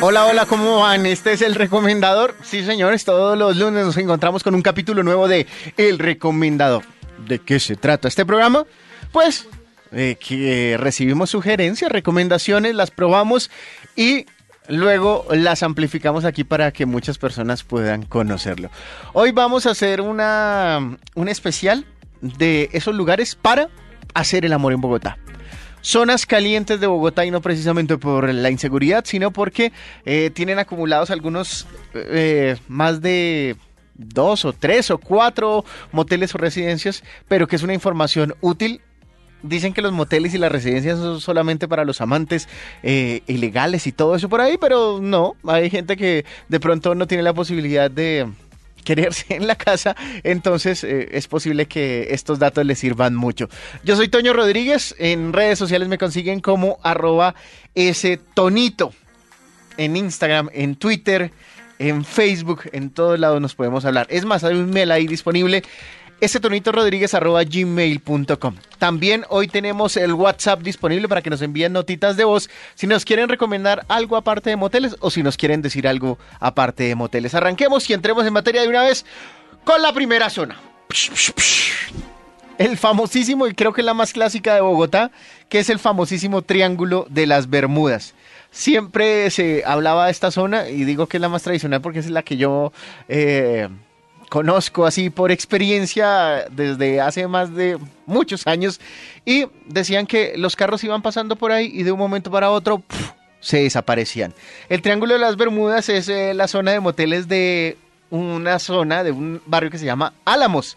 Hola, hola, ¿cómo van? Este es el recomendador. Sí, señores, todos los lunes nos encontramos con un capítulo nuevo de El Recomendador. ¿De qué se trata este programa? Pues eh, que recibimos sugerencias, recomendaciones, las probamos y luego las amplificamos aquí para que muchas personas puedan conocerlo. Hoy vamos a hacer una, un especial de esos lugares para hacer el amor en Bogotá zonas calientes de Bogotá y no precisamente por la inseguridad, sino porque eh, tienen acumulados algunos eh, más de dos o tres o cuatro moteles o residencias, pero que es una información útil. Dicen que los moteles y las residencias son solamente para los amantes eh, ilegales y todo eso por ahí, pero no, hay gente que de pronto no tiene la posibilidad de quererse en la casa, entonces eh, es posible que estos datos les sirvan mucho. Yo soy Toño Rodríguez, en redes sociales me consiguen como arroba ese tonito, en Instagram, en Twitter, en Facebook, en todos lados nos podemos hablar. Es más, hay un mail ahí disponible gmail.com. También hoy tenemos el WhatsApp disponible para que nos envíen notitas de voz si nos quieren recomendar algo aparte de moteles o si nos quieren decir algo aparte de moteles. Arranquemos y entremos en materia de una vez con la primera zona. El famosísimo, y creo que la más clásica de Bogotá, que es el famosísimo Triángulo de las Bermudas siempre se hablaba de esta zona y digo que es la más tradicional porque es la que yo eh, conozco así por experiencia desde hace más de muchos años y decían que los carros iban pasando por ahí y de un momento para otro se desaparecían. El Triángulo de las Bermudas es eh, la zona de moteles de una zona de un barrio que se llama Álamos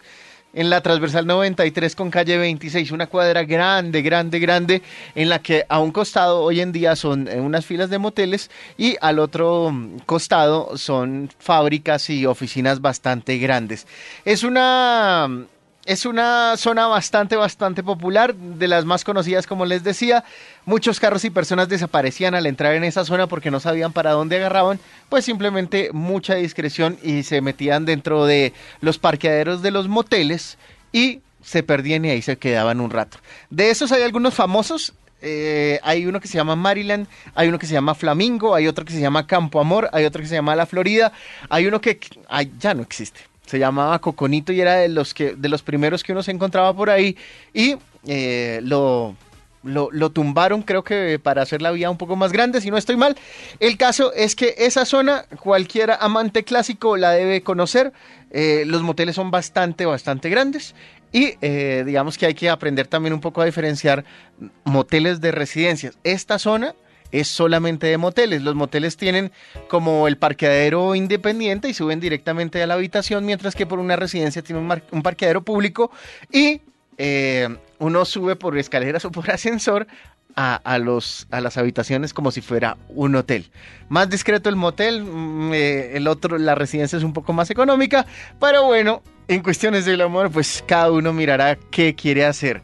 en la transversal 93 con calle 26, una cuadra grande, grande, grande, en la que a un costado hoy en día son eh, unas filas de moteles y al otro mm, costado son fábricas y oficinas bastante grandes. Es una es una zona bastante, bastante popular, de las más conocidas, como les decía. Muchos carros y personas desaparecían al entrar en esa zona porque no sabían para dónde agarraban, pues simplemente mucha discreción y se metían dentro de los parqueaderos de los moteles y se perdían y ahí se quedaban un rato. De esos hay algunos famosos. Eh, hay uno que se llama Maryland, hay uno que se llama Flamingo, hay otro que se llama Campo Amor, hay otro que se llama La Florida, hay uno que ya no existe se llamaba Coconito y era de los, que, de los primeros que uno se encontraba por ahí y eh, lo, lo, tumbaron creo que para hacer la vía un poco más grande, si no estoy mal. El caso es que esa zona cualquier amante clásico la debe conocer, eh, los moteles son bastante, bastante grandes y eh, digamos que hay que aprender también un poco a diferenciar moteles de residencias. Esta zona es solamente de moteles. Los moteles tienen como el parqueadero independiente y suben directamente a la habitación, mientras que por una residencia tiene un, parqueadero público y eh, uno sube por escaleras o por ascensor a, las habitaciones como si fuera un hotel. Más discreto el motel, mm, eh, el otro, la residencia es un poco más económica, pero bueno, en cuestiones del amor, pues cada uno mirará qué quiere hacer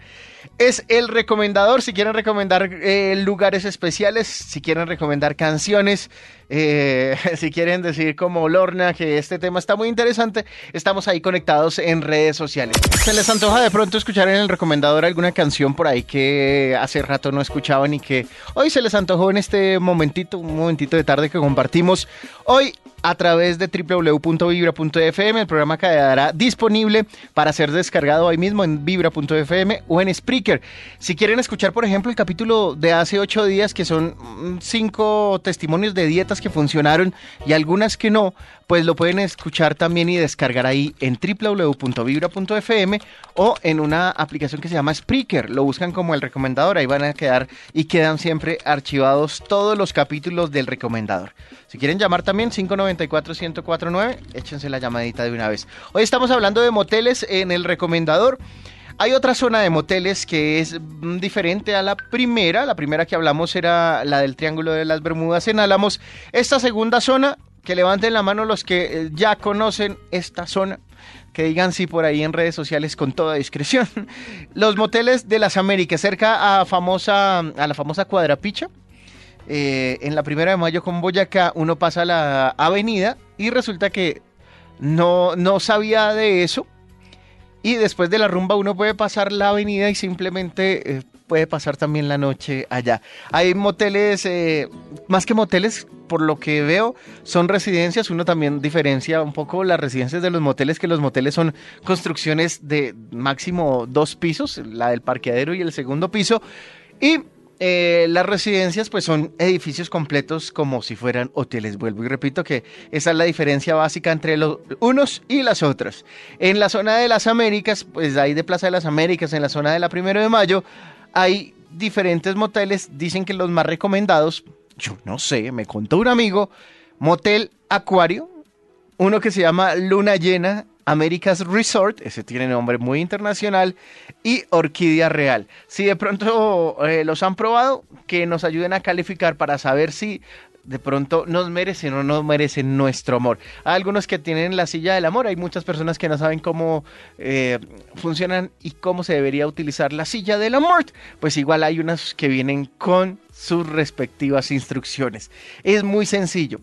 es el recomendador. Si quieren recomendar eh, lugares especiales, si quieren recomendar canciones, eh, si quieren decir como Lorna que este tema está muy interesante, estamos ahí conectados en redes sociales. ¿Se les antoja de pronto escuchar en el recomendador alguna canción por ahí que hace rato no escuchaban y que hoy se les antojó en este momentito, un momentito de tarde que compartimos? Hoy a través de www.vibra.fm. El programa quedará disponible para ser descargado ahí mismo en vibra.fm o en Spreaker. Si quieren escuchar, por ejemplo, el capítulo de hace ocho días, que son mm, cinco testimonios de dietas que funcionaron y algunas que no, pues lo pueden escuchar también y descargar ahí en www.vibra.fm o en una aplicación que se llama Spreaker. Lo buscan como el recomendador, ahí van a quedar y quedan siempre archivados todos los capítulos del recomendador. Si quieren llamar también 594-1049, échense la llamadita de una vez. Hoy estamos hablando de moteles en el recomendador. Hay otra zona de moteles que es mm, diferente a la primera. La primera que hablamos era la del Triángulo de las Bermudas en Álamos. Esta segunda zona que levanten la mano los que eh, ya conocen esta zona, que digan sí por ahí en redes sociales con toda discreción. Los moteles de las Américas, cerca a, famosa, a la famosa Cuadrapicha, eh, en la primera de mayo con Boyacá, uno pasa la avenida y resulta que no, no sabía de eso. Y después de la rumba uno puede pasar la avenida y simplemente eh, puede pasar también la noche allá. Hay moteles, más que moteles, por lo que veo son residencias. Uno también diferencia un poco las residencias de los moteles, que los moteles son construcciones de máximo dos pisos, la del parqueadero y el segundo piso. Y eh, las residencias pues son edificios completos como si fueran hoteles. Vuelvo y repito que esa es la diferencia básica entre los unos y las otras. En la zona de las Américas, pues ahí de Plaza de las Américas, en la zona de la Primero de Mayo, hay diferentes moteles. Dicen que los más recomendados, yo no sé, me contó un amigo, Motel Acuario, uno que se llama Luna Llena America's Resort, ese tiene nombre muy internacional, y Orquídea Real. Si de pronto eh, los han probado, que nos ayuden a calificar para saber si de pronto nos merecen o no merecen nuestro amor. Hay algunos que tienen la silla del amor, hay muchas personas que no saben cómo eh, funcionan y cómo se debería utilizar la silla del amor. Pues igual hay unas que vienen con sus respectivas instrucciones. Es muy sencillo.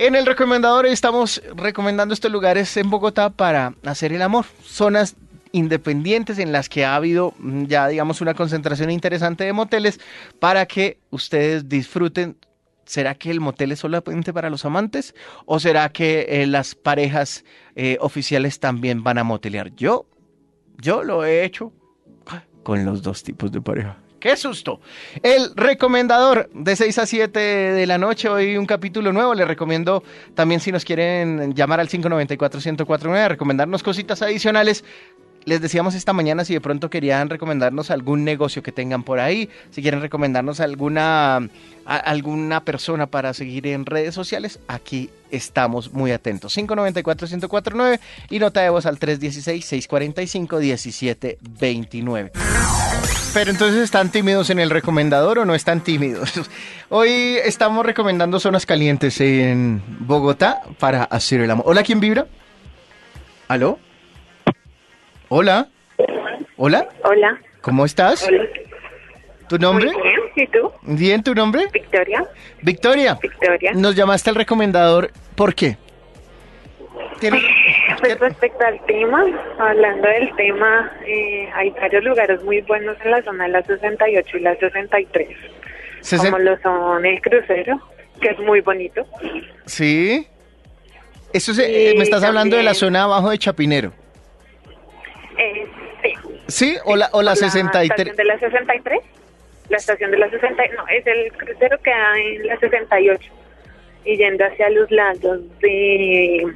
En el recomendador estamos recomendando estos lugares en Bogotá para hacer el amor. Zonas independientes en las que ha habido mm, ya digamos una concentración interesante de moteles para que ustedes disfruten. ¿Será que el motel es solamente para los amantes o será que eh, las parejas eh, oficiales también van a motelear? Yo, yo lo he hecho con los dos tipos de pareja. ¡Qué susto! El recomendador de 6 a 7 de la noche, hoy un capítulo nuevo. Les recomiendo también si nos quieren llamar al 594-1049, recomendarnos cositas adicionales. Les decíamos esta mañana si de pronto querían recomendarnos algún negocio que tengan por ahí, si quieren recomendarnos alguna, alguna persona para seguir en redes sociales, aquí estamos muy atentos. 594-1049 y nota de voz al 316-645-1729. Pero entonces están tímidos en el recomendador o no están tímidos. Hoy estamos recomendando zonas calientes en Bogotá para hacer el amor. Hola, ¿quién vibra? ¿Aló? Hola. Hola. Hola. ¿Cómo estás? Hola. ¿Tu nombre? Muy bien, ¿y tú? Bien, ¿tu nombre? Victoria. Victoria. Victoria. Nos llamaste al recomendador. ¿Por qué? ¿Tienes- Pues respecto al tema, hablando del tema, eh, hay varios lugares muy buenos en la zona de la 68 y la 63, Sesen- como lo son el crucero, que es muy bonito. Sí. Eso se- eh, me estás hablando de la también. zona abajo de Chapinero. Eh, sí. ¿Sí? ¿O la, o la 63? estación de la 63? La estación de la 60, no, es el crucero que hay en la 68 y yendo hacia los lados de,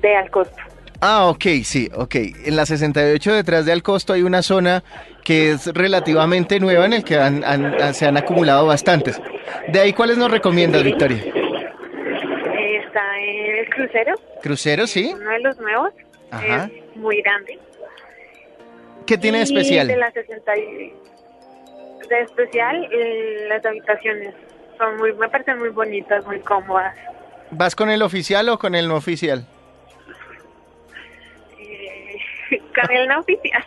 de Alcosto. Ah, ok, sí, ok. En la 68 detrás de Alcosto hay una zona que es relativamente nueva en el que han- han- se han acumulado bastantes. De ahí, ¿cuáles nos recomiendas, Victoria? Está el crucero, Crucero, sí. uno de los nuevos, Ajá. es muy grande. ¿Qué tiene de especial? De la 60 y- de especial, eh, las habitaciones son muy, me parecen muy bonitas, muy cómodas. ¿Vas con el oficial o con el no oficial? Eh, con el no oficial.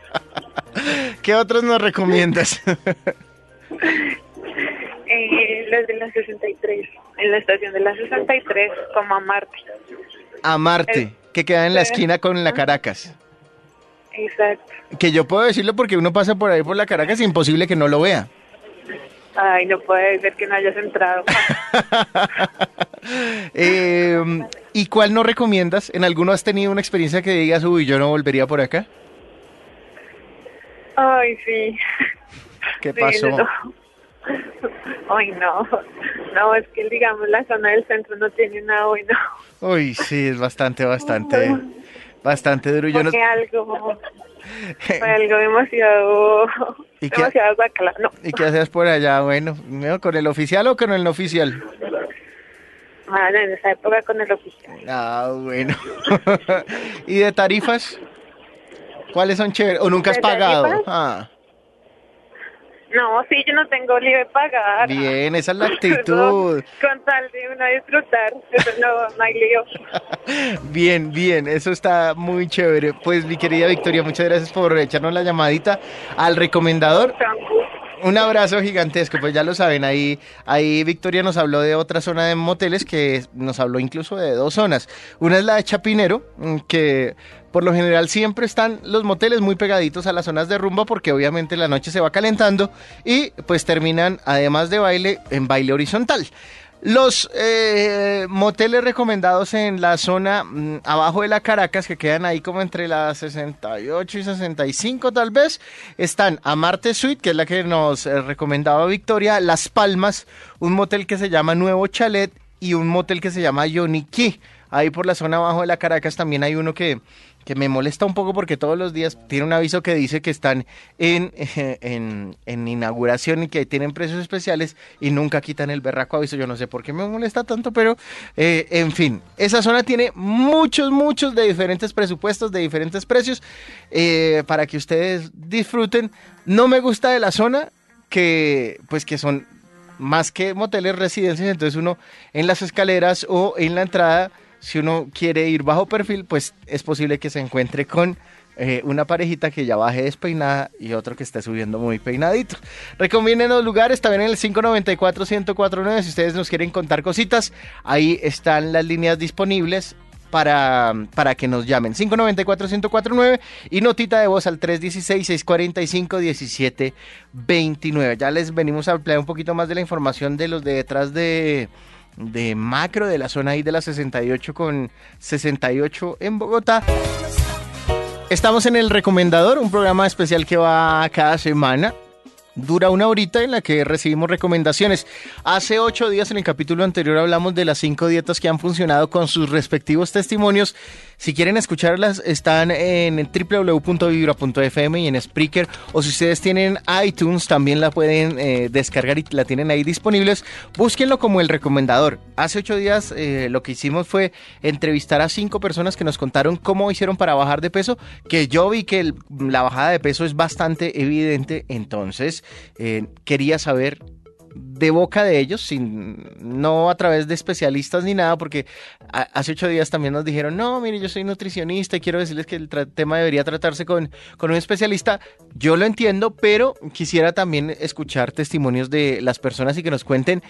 ¿Qué otros nos recomiendas? Eh, los de la 63, en la estación de la 63, como a Marte. Amarte, que queda en la esquina con la Caracas. Exacto. Que yo puedo decirlo porque uno pasa por ahí por la Caracas y imposible que no lo vea. Ay, no puede ser que no hayas entrado. Eh, ¿Y cuál no recomiendas? ¿En alguno has tenido una experiencia que digas, uy, yo no volvería por acá? Ay, sí. ¿Qué Sí, pasó? no. Ay, no. No, es que digamos la zona del centro no tiene nada bueno. Uy, sí, es bastante, bastante, bastante duro. Yo no... Porque algo, fue algo demasiado, ¿Y qué- demasiado. No, ¿Y qué haces por allá? Bueno, ¿no? ¿con el oficial o con el no oficial? En esa época con el oficial. Ah, bueno. ¿Y de tarifas? ¿Cuáles son chéveres? ¿O nunca has ¿De pagado? tarifas? Ah, No, sí, yo no tengo libre pagar. bien, esa es la actitud. con tal de uno disfrutar, eso no, no hay lío. Bien, bien, eso está muy chévere. Pues mi querida Victoria, muchas gracias por echarnos la llamadita al recomendador. Un abrazo gigantesco, pues ya lo saben, ahí, ahí Victoria nos habló de otra zona de moteles que nos habló incluso de dos zonas. Una es la de Chapinero, mm, que por lo general siempre están los moteles muy pegaditos a las zonas de rumba porque obviamente la noche se va calentando y pues terminan además de baile en baile horizontal. Los eh, moteles recomendados en la zona mm, abajo de la Caracas, que quedan ahí como entre las 68 y 65 tal vez, están Amarte Suite, que es la que nos eh, recomendaba Victoria, Las Palmas, un motel que se llama Nuevo Chalet y un motel que se llama Yoniqui. Ahí por la zona abajo de la Caracas también hay uno que que me molesta un poco porque todos los días tiene un aviso que dice que están en, en, inauguración y que tienen precios especiales y nunca quitan el berraco aviso. Yo no sé por qué me molesta tanto, pero eh, en fin, esa zona tiene muchos, muchos de diferentes presupuestos, de diferentes precios, eh, para que ustedes disfruten. No me gusta de la zona que, pues que son más que moteles residencias, entonces uno en las escaleras o en la entrada si uno quiere ir bajo perfil, pues es posible que se encuentre con eh, una parejita que ya baje despeinada y otro que esté subiendo muy peinadito. Recomienden los lugares también en el 594-1049 si ustedes nos quieren contar cositas. Ahí están las líneas disponibles para, para que nos llamen. 594-1049 y notita de voz al 316-645-1729. Ya les venimos a ampliar un poquito más de la información de los de detrás de de macro de la zona ahí de la 68 con 68 en Bogotá. Estamos en el Recomendador, un programa especial que va cada semana dura una horita en la que recibimos recomendaciones. Hace ocho días en el capítulo anterior hablamos de las cinco dietas que han funcionado con sus respectivos testimonios. Si quieren escucharlas, están en www.vibra.fm y en Spreaker. O si ustedes tienen iTunes, también la pueden eh, descargar y la tienen ahí disponibles. Búsquenlo como el recomendador. Hace ocho días eh, lo que hicimos fue entrevistar a cinco personas que nos contaron cómo hicieron para bajar de peso. Que yo vi que la bajada de peso es bastante evidente. Entonces, eh, quería saber de boca de ellos, sin, no a través de especialistas ni nada, porque hace ocho días también nos dijeron, no, mire, yo soy nutricionista y quiero decirles que el tema debería tratarse con, con un especialista. Yo lo entiendo, pero quisiera también escuchar testimonios de las personas y que nos cuenten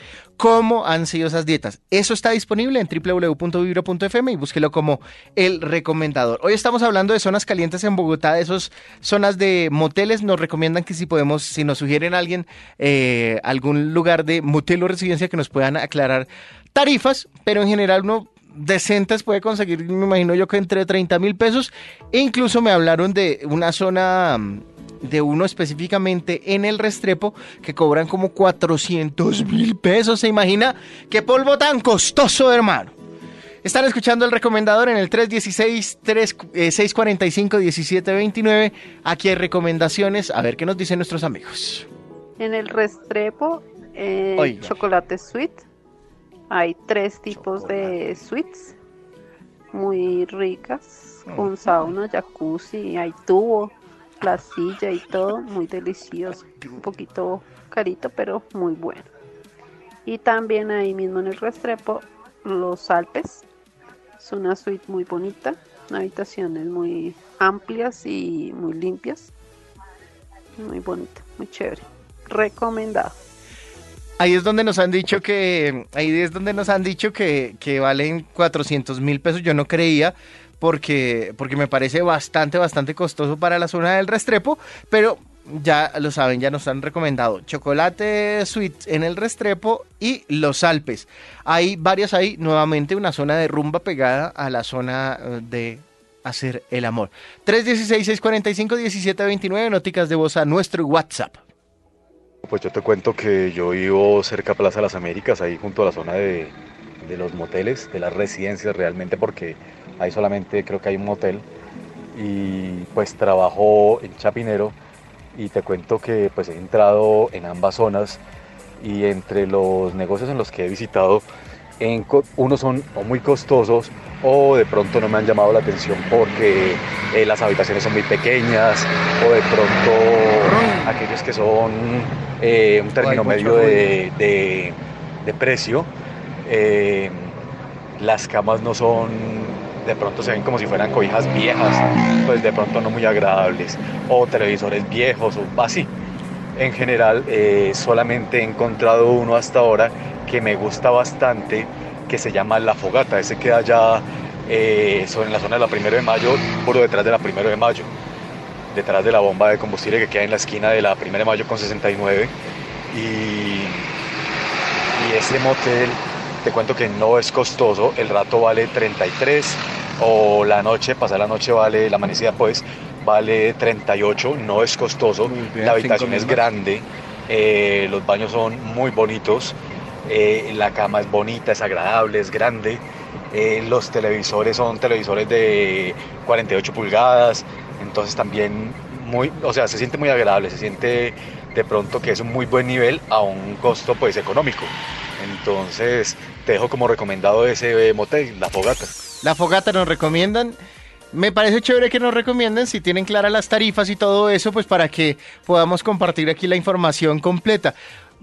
cómo han sido esas dietas. Eso está disponible en www.vibro.fm y búsquelo como el recomendador. Hoy estamos hablando de zonas calientes en Bogotá, esas zonas de moteles. Nos recomiendan que si podemos, si nos sugieren a alguien eh, algún lugar de motel o residencia que nos puedan aclarar tarifas, pero en general uno decentes puede conseguir, me imagino yo que entre 30 mil pesos. E incluso me hablaron de una zona de uno específicamente en el Restrepo que cobran como 400 mil pesos. ¿Se imagina qué polvo tan costoso, hermano? Están escuchando el recomendador en el 316-645-1729. Eh, Aquí hay recomendaciones. A ver qué nos dicen nuestros amigos. En el Restrepo, eh, chocolate sweet. Hay tres tipos de sweets muy ricas, con sauna, jacuzzi, hay tubo la silla y todo, muy delicioso. Un poquito carito, pero muy bueno. Y también ahí mismo en el Restrepo, los Alpes. Es una suite muy bonita, habitaciones muy amplias y muy limpias. Muy bonita, muy chévere. Recomendado. Ahí es donde nos han dicho que, ahí es donde nos han dicho que, que valen 400 mil pesos. Yo no creía, porque, porque me parece bastante, bastante costoso para la zona del Restrepo, pero ya lo saben, ya nos han recomendado chocolate sweet en el Restrepo y los Alpes. Hay varias ahí, nuevamente una zona de rumba pegada a la zona eh, de hacer el amor. 316-645-1729, noticas de voz a nuestro WhatsApp. Pues yo te cuento que yo vivo cerca de Plaza de las Américas, ahí junto a la zona de, de los moteles, de las residencias realmente, porque ahí solamente creo que hay un motel. Y pues trabajo en Chapinero y te cuento que pues he entrado en ambas zonas y entre los negocios en los que he visitado, en, unos son o muy costosos o de pronto no me han llamado la atención porque eh, las habitaciones son muy pequeñas o de pronto aquellos que son eh, un término medio de, precio, eh, las camas no son de pronto se ven como si fueran cobijas viejas, pues de pronto no muy agradables, o televisores viejos o así. En general, solamente he encontrado uno hasta ahora que me gusta bastante, que se llama La Fogata. Ese queda allá eh, en la zona de la Primero de Mayo, por detrás de la Primero de Mayo, detrás de la bomba de combustible que queda en la esquina de la Primera de Mayo con 69. Y, y ese motel te cuento que no es costoso, el rato vale 33 o la noche, pasar la noche vale, la amanecida pues, vale 38, no es costoso, la habitación es grande, eh, los baños son muy bonitos, eh, la cama es bonita, es agradable, es grande, eh, los televisores son televisores de 48 pulgadas, entonces también muy, o sea, se siente muy agradable, se siente de pronto que es un muy buen nivel a un costo pues económico. Entonces te dejo como recomendado ese motel, La Fogata. La Fogata nos recomiendan. Me parece chévere que nos recomienden si tienen claras las tarifas y todo eso, pues para que podamos compartir aquí la información completa.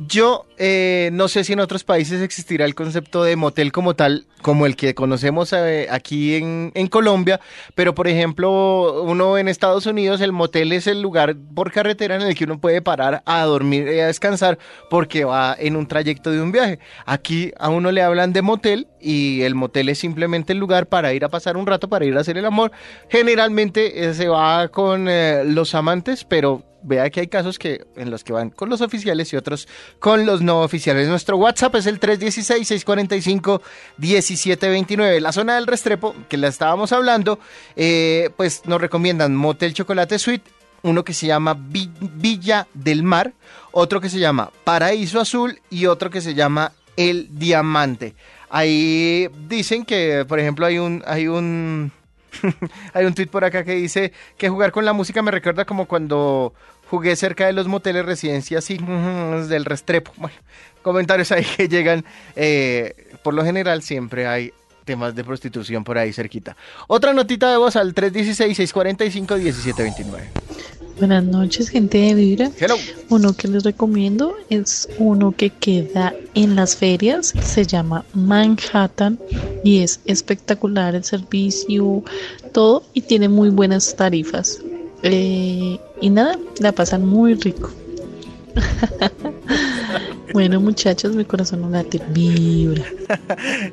Yo eh, no sé si en otros países existirá el concepto de motel como tal, como el que conocemos eh, aquí en, Colombia, pero por ejemplo, uno en Estados Unidos, el motel es el lugar por carretera en el que uno puede parar a dormir y a descansar porque va en un trayecto de un viaje. Aquí a uno le hablan de motel y el motel es simplemente el lugar para ir a pasar un rato, para ir a hacer el amor. Generalmente eh, se va con los amantes, pero vea que hay casos que en los que van con los oficiales y otros con los no oficiales. Nuestro WhatsApp es el 316-645-1729. La zona del Restrepo, que la estábamos hablando, eh, pues nos recomiendan Motel Chocolate Suite, uno que se llama Villa del Mar, otro que se llama Paraíso Azul y otro que se llama El Diamante. Ahí dicen que, por ejemplo, hay un, hay un Hay un tweet por acá que dice que jugar con la música me recuerda como cuando jugué cerca de los moteles residencias y del Restrepo. Bueno, comentarios ahí que llegan. Eh, por lo general siempre hay temas de prostitución por ahí cerquita. Otra notita de voz al 316-645-1729. Buenas noches, gente de Vibra. Uno que les recomiendo es uno que queda en las ferias, se llama Manhattan y es espectacular el servicio, todo y tiene muy buenas tarifas. Eh, y nada, la pasan muy rico. bueno, muchachos, mi corazón no late, vibra.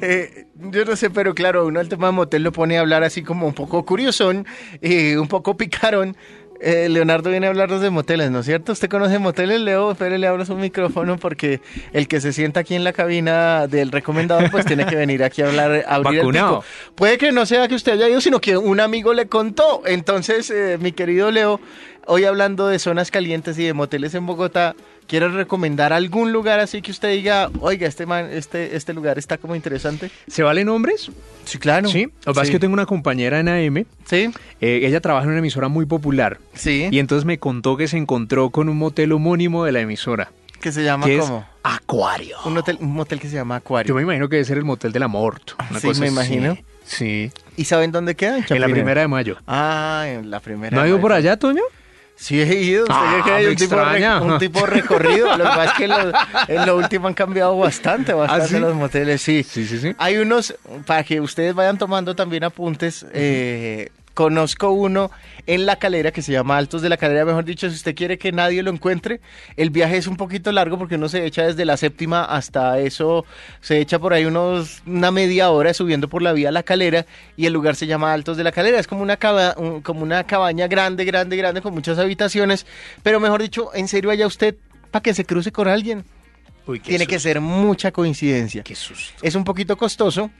Eh, yo no sé, pero claro, uno el tema de motel lo pone a hablar así como un poco curiosón, y un poco picarón eh, Leonardo viene a hablarnos de moteles, ¿no es cierto? ¿Usted conoce moteles, Leo? Espere, le abro su micrófono porque el que se sienta aquí en la cabina del recomendador pues tiene que venir aquí a hablar, a abrir Vacunado. Puede que no sea que usted haya ido, sino que un amigo le contó. Entonces, eh, mi querido Leo, hoy hablando de zonas calientes y de moteles en Bogotá, ¿Quiere recomendar algún lugar así que usted diga, oiga, este man, este, este lugar está como interesante? ¿Se valen nombres? Sí, claro. Sí. Lo que pasa es que yo tengo una compañera en AM. Sí. Eh, ella trabaja en una emisora muy popular. Sí. Y entonces me contó que se encontró con un motel homónimo de la emisora. ¿Qué se llama cómo? Acuario. Un, hotel, un motel que se llama Acuario. Yo me imagino que debe ser el motel del amor. Una sí, me imagino. Sí. ¿Y saben dónde queda? En, la primera de mayo. Ah, en la primera. ¿No ha ido por allá, Toño? Sí he ido, usted ah, que hay un tipo, un tipo, recorrido, lo que pasa es que en lo último han cambiado bastante, ¿Ah, bastante los moteles, sí. Sí, sí, sí. Hay unos, para que ustedes vayan tomando también apuntes, eh, Conozco uno en la calera que se llama Altos de la Calera, mejor dicho, si usted quiere que nadie lo encuentre, el viaje es un poquito largo porque uno se echa desde la séptima hasta eso, se echa por ahí unos una media hora subiendo por la vía La Calera y el lugar se llama Altos de la Calera, es como una, como una cabaña grande, grande, grande con muchas habitaciones, pero mejor dicho, en serio allá usted para que se cruce con alguien. Tiene que ser mucha coincidencia. Qué susto. Es un poquito costoso,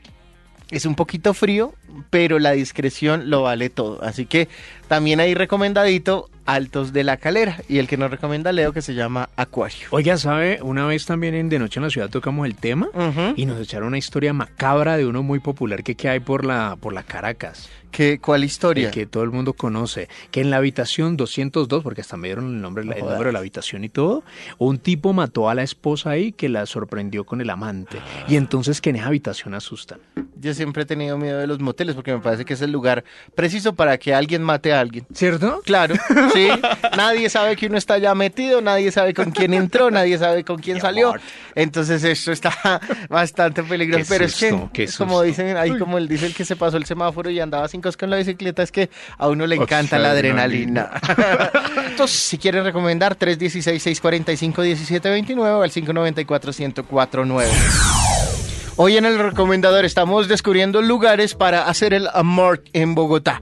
es un poquito frío, pero la discreción lo vale todo. Así que también hay recomendadito Altos de la Calera y el que nos recomienda Leo que se llama Acuario. Oiga, ¿sabe? Una vez también en De Noche en la Ciudad tocamos el tema y nos echaron una historia macabra de uno muy popular que, que hay por la, por la Caracas. ¿Qué, ¿Cuál historia? que todo el mundo conoce. Que en la habitación 202, porque hasta me dieron el nombre, el número de la habitación y todo, un tipo mató a la esposa ahí que la sorprendió con el amante. Y entonces que en esa habitación asustan. Yo siempre he tenido miedo de los moteles porque me parece que es el lugar preciso para que alguien mate a alguien. ¿Cierto? Claro, sí. nadie sabe que uno está ya metido, nadie sabe con quién entró, nadie sabe con quién salió. Entonces esto está bastante peligroso. Pero es que, como dicen, ahí como él dice el que se pasó el semáforo y andaba sin con la bicicleta, es que a uno le encanta la adrenalina. Entonces, si quieren recomendar, 316-645-1729 o al 594-1049. Hoy en el recomendador estamos descubriendo lugares para hacer el amor en Bogotá.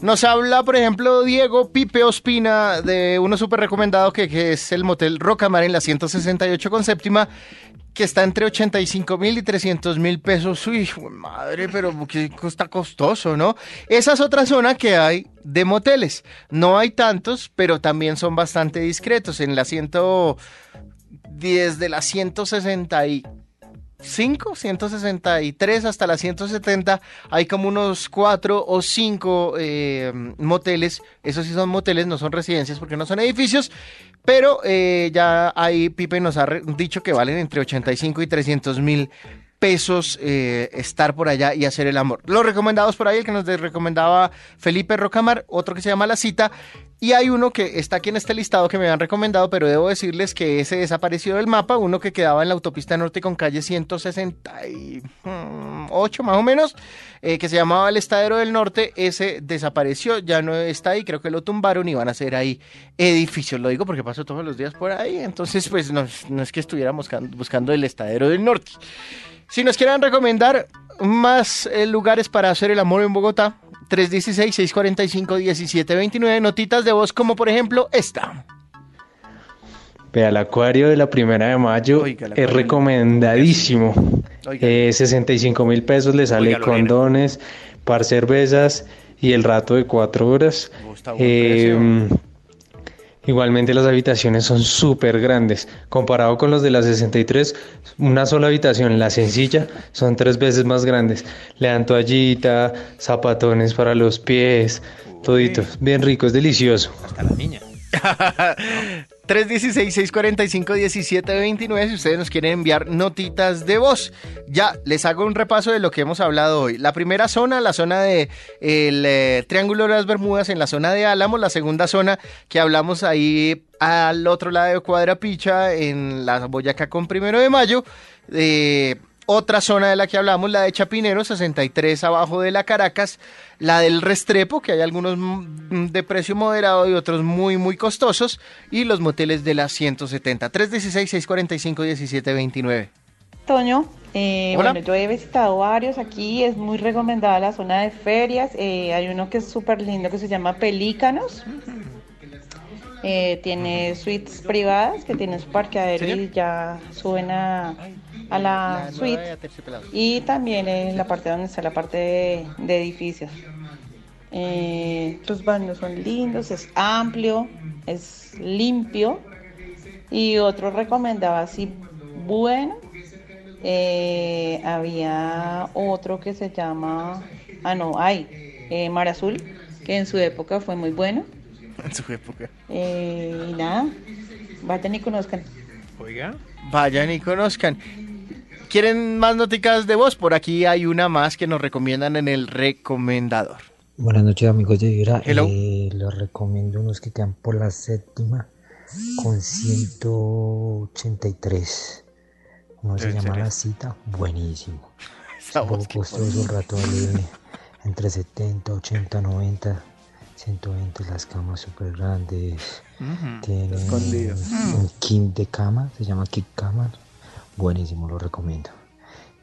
Nos habla, por ejemplo, Diego Pipe Ospina de uno súper recomendado que, es el motel Rocamar en la 168 con séptima, que está entre 85 mil y 300 mil pesos. Uy, madre, pero que está costoso, ¿no? Esa es otra zona que hay de moteles. No hay tantos, pero también son bastante discretos. En la 110 de la 160 y 5, 163 hasta las 170, hay como unos 4 o 5 eh, moteles, esos sí son moteles, no son residencias porque no son edificios, pero eh, ya ahí Pipe nos ha dicho que valen entre 85 y 300 mil pesos eh, estar por allá y hacer el amor. Los recomendados por ahí, el que nos recomendaba Felipe Rocamar, otro que se llama La Cita, y hay uno que está aquí en este listado que me han recomendado, pero debo decirles que ese desapareció del mapa, uno que quedaba en la autopista norte con calle 168 más o menos, eh, que se llamaba el Estadero del Norte, ese desapareció, ya no está ahí, creo que lo tumbaron y van a hacer ahí edificios, lo digo porque paso todos los días por ahí, entonces pues no, es que estuviéramos buscando, el Estadero del Norte. Si nos quieren recomendar más eh, lugares para hacer el amor en Bogotá, 316-645-1729, notitas de voz como por ejemplo esta. Vea, el acuario de la primera de mayo es recomendadísimo. 65 mil pesos le sale condones, par cervezas y el rato de cuatro horas. Igualmente las habitaciones son súper grandes. Comparado con los de la 63, una sola habitación, la sencilla, son tres veces más grandes. Le dan toallita, zapatones para los pies, toditos. Bien rico, es delicioso. Hasta la niña. 316-645-1729 si ustedes nos quieren enviar notitas de voz. Ya, les hago un repaso de lo que hemos hablado hoy. La primera zona, la zona de el eh, Triángulo de las Bermudas en la zona de Álamo. La segunda zona que hablamos ahí al otro lado de Cuadra Picha en la Boyacá con Primero de Mayo. Eh, otra zona de la que hablamos, la de Chapinero, 63 abajo de la Caracas, la del Restrepo, que hay algunos de precio moderado y otros muy, muy costosos, y los moteles de la 170, 316-645-1729. Toño, eh, bueno, yo he visitado varios aquí, es muy recomendada la zona de ferias, eh, hay uno que es súper lindo que se llama Pelícanos. Eh, tiene suites privadas que tienen su parqueadero y ya suben a, a la suite y también en la parte donde está la parte de, edificios. Eh, los baños son lindos, es amplio, es limpio y otro recomendaba así bueno. Eh, había otro que se llama, ah no, hay eh, Mar Azul, que en su época fue muy bueno. En su época. y nada, vayan y conozcan. Oiga. Vayan y conozcan. ¿Quieren más noticias de voz? Por aquí hay una más que nos recomiendan en el recomendador. Buenas noches amigos de Vibra. Eh, les recomiendo unos que quedan por la séptima con 183. Uno se llama La Cita, buenísimo. un poco costoso el rato entre 70, 80, 90, 120 las camas súper grandes. Tienen un Kim de cama, se llama Kim Cama buenísimo, lo recomiendo.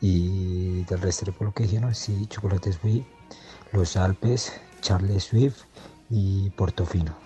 Y del resto, por lo que dijeron, sí, Chocolate Swift, Los Alpes, Charles Swift y Portofino.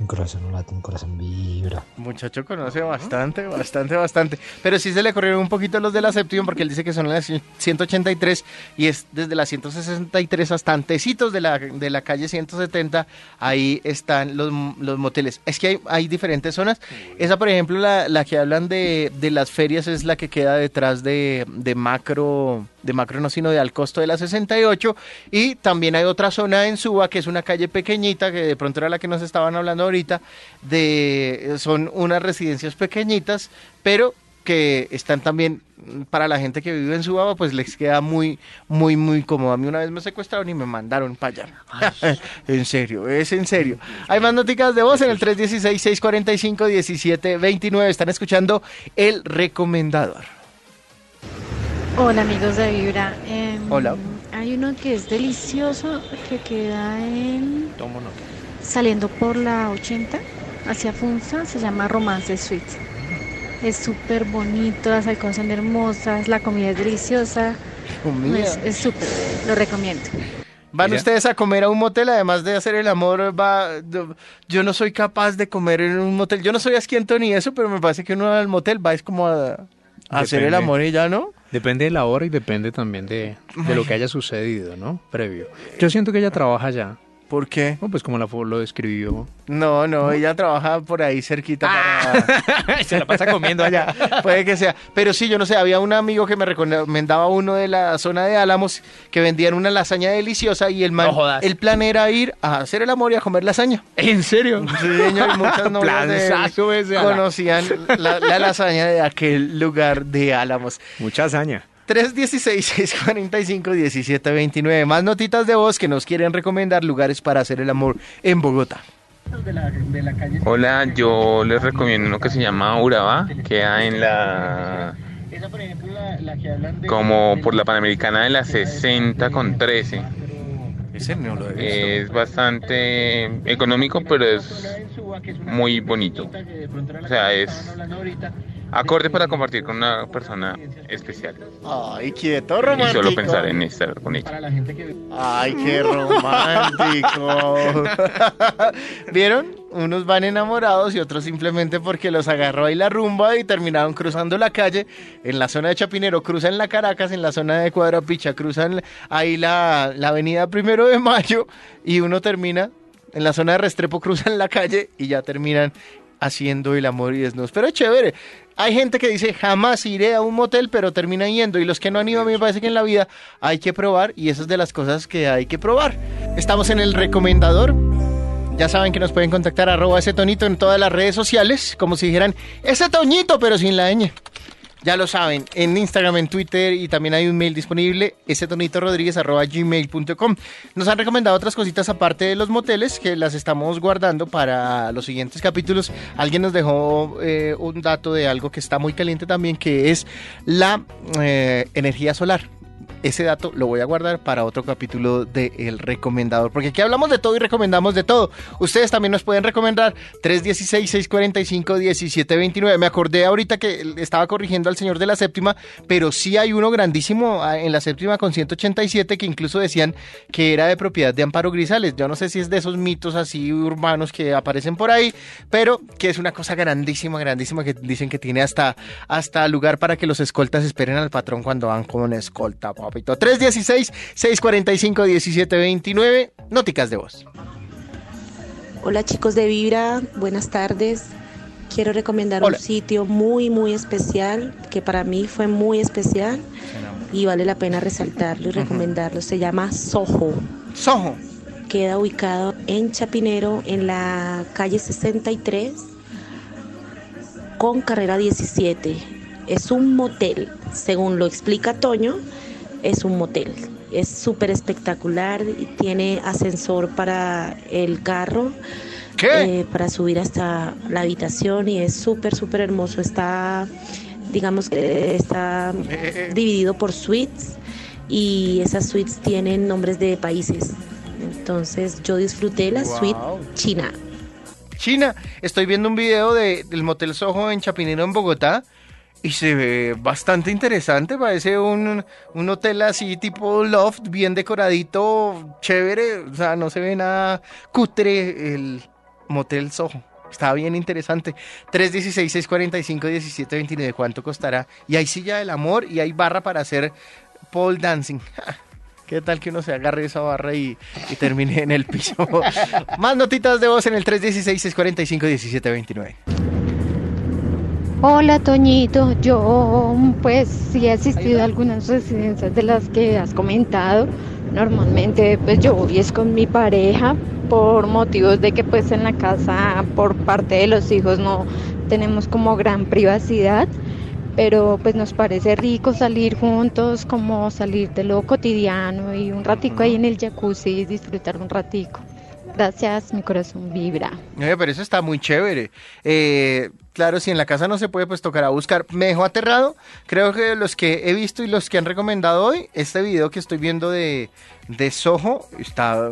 Un corazón no late, un corazón vibra. Muchacho conoce bastante, bastante, bastante. Pero sí se le corrieron un poquito los de la Septium porque él dice que son las 183 y es desde las 163 hasta antecitos de la, de la calle 170. Ahí están los, los moteles. Es que hay, hay diferentes zonas. Esa, por ejemplo, la, la que hablan de, de, las ferias es la que queda detrás de, de Macro de Macro no, sino de al costo de la 68. Y también hay otra zona en Suba, que es una calle pequeñita, que de pronto era la que nos estaban hablando ahorita, de son unas residencias pequeñitas, pero que están también para la gente que vive en Suba, pues les queda muy, muy, muy cómodo. A mí una vez me secuestraron y me mandaron para allá. en serio, es en serio. Hay más noticias de voz en el 316-645-1729. Están escuchando El Recomendador. Hola amigos de Vibra. Em, Hola. Hay uno que es delicioso que queda en. Saliendo por la 80 hacia Funza, se llama Romance Suite. Es súper bonito, las cosas son hermosas, la comida es deliciosa. Comida. Es súper, lo recomiendo. Van ustedes a comer a un motel, además de hacer el amor, va, yo no soy capaz de comer en un motel. Yo no soy asquiento ni eso, pero me parece que uno al motel va es como a, hacer el amor y ya, ¿no? Depende de la hora y depende también de, de lo que haya sucedido, ¿no? Previo. Yo siento que ella trabaja ya. ¿Por qué? pues como la lo describió. No, no, ella trabaja por ahí cerquita. Ah. Se la pasa comiendo allá. Puede que sea. Pero sí, yo no sé, había un amigo que me recomendaba uno de la zona de Álamos que vendían una lasaña deliciosa y el man, el plan era ir a hacer el amor y a comer lasaña. ¿En serio? Sí, señor, muchas novias conocían la, la lasaña de aquel lugar de Álamos. Mucha hazaña. 316-645-1729. Más notitas de voz que nos quieren recomendar lugares para hacer el amor en Bogotá. Hola, yo les recomiendo uno que se llama Urabá, queda en la... como por la Panamericana de la 60 con 13. Es bastante económico, pero es muy bonito. O sea, es Acorde para compartir con una persona especial. Ay, quieto, romántico. Y solo pensar en estar con ella. Ay, qué romántico. ¿Vieron? Unos van enamorados y otros simplemente porque los agarró ahí la rumba y terminaron cruzando la calle. En la zona de Chapinero cruzan la Caracas, en la zona de Cuadrapicha cruzan ahí la, la avenida Primero de Mayo y uno termina en la zona de Restrepo cruzan la calle y ya terminan haciendo el amor y desnudos. Pero es chévere. Hay gente que dice, jamás iré a un motel, pero termina yendo. Y los que no han ido, a mí me parece que en la vida hay que probar. Y esas es de las cosas que hay que probar. Estamos en el recomendador. Ya saben que nos pueden contactar arroba ese tonito en todas las redes sociales, como si dijeran ese toñito, pero sin la ñ. Ya lo saben, en Instagram, en Twitter y también hay un mail disponible, gmail.com. Nos han recomendado otras cositas aparte de los moteles que las estamos guardando para los siguientes capítulos. Alguien nos dejó eh, un dato de algo que está muy caliente también, que es la eh, energía solar ese dato lo voy a guardar para otro capítulo de El Recomendador, porque aquí hablamos de todo y recomendamos de todo. Ustedes también nos pueden recomendar 316-645-1729. Me acordé ahorita que estaba corrigiendo al señor de la séptima, pero sí hay uno grandísimo ah, en la séptima con 187 que incluso decían que era de propiedad de Amparo Grisales. Yo no sé si es de esos mitos así urbanos que aparecen por ahí, pero que es una cosa grandísima, grandísima que dicen que tiene hasta, hasta lugar para que los escoltas esperen al patrón cuando van con escolta. 316-645-1729, nóticas de voz. Hola chicos de Vibra, buenas tardes. Quiero recomendar un sitio muy, muy especial, que para mí fue muy especial y vale la pena resaltarlo y recomendarlo. Se llama Soho. Soho. Queda ubicado en Chapinero, en la calle 63, con carrera 17. Es un motel, según lo explica Toño es un motel. Es súper espectacular tiene ascensor para el carro. Eh, para subir hasta la habitación y es súper, súper hermoso. Está, digamos que está eh. dividido por suites y esas suites tienen nombres de países. Entonces yo disfruté la suite China. China, estoy viendo un video de, del Motel Soho en Chapinero, en Bogotá y se ve bastante interesante, parece un, un, hotel así tipo loft, bien decoradito, chévere, o sea, no se ve nada cutre el motel Soho. Está bien interesante. 316-645-1729, ¿cuánto costará? Y hay silla del amor y hay barra para hacer pole dancing. ¿Qué tal que uno se agarre esa barra y, y termine en el piso? Más notitas de voz en el 316-645-1729. Hola Toñito, yo pues sí he asistido a algunas residencias de las que has comentado. Normalmente pues yo voy es con mi pareja por motivos de que pues en la casa por parte de los hijos no tenemos como gran privacidad, pero pues nos parece rico salir juntos, como salir de lo cotidiano y un ratico ahí en el jacuzzi y disfrutar un ratico. Gracias, mi corazón vibra. Eh, pero eso está muy chévere. Eh, claro, si en la casa no se puede, pues tocará buscar. Me dejó aterrado. Creo que los que he visto y los que han recomendado hoy, este video que estoy viendo de, de Soho está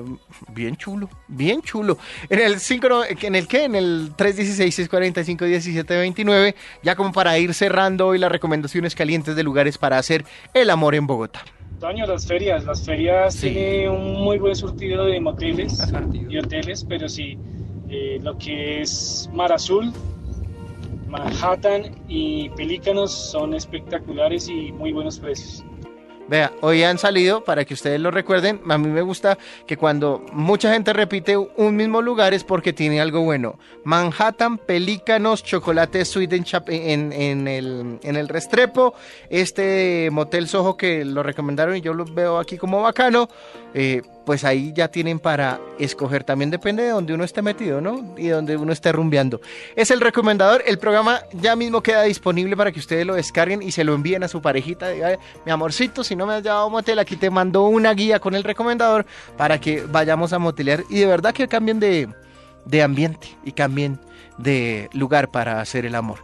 bien chulo, bien chulo. En el 5, en el que, en el 316-645-1729, ya como para ir cerrando hoy las recomendaciones calientes de lugares para hacer el amor en Bogotá. Toño, las ferias, las ferias tienen un muy buen surtido de moteles y hoteles, pero sí, eh, lo que es Mar Azul, Manhattan y Pelícanos son espectaculares y muy buenos precios. Vea, hoy han salido, para que ustedes lo recuerden, a mí me gusta que cuando mucha gente repite un mismo lugar es porque tiene algo bueno. Manhattan, Pelícanos, Chocolate Sweet en, en, el, en el Restrepo, este Motel Soho que lo recomendaron y yo lo veo aquí como bacano, eh, pues ahí ya tienen para escoger. También depende de donde uno esté metido, ¿no? Y donde uno esté rumbeando. Es el recomendador. El programa ya mismo queda disponible para que ustedes lo descarguen y se lo envíen a su parejita. Diga, mi amorcito, si no me has llevado a motel, aquí te mando una guía con el recomendador para que vayamos a motelear y de verdad que cambien de, de ambiente y cambien de lugar para hacer el amor.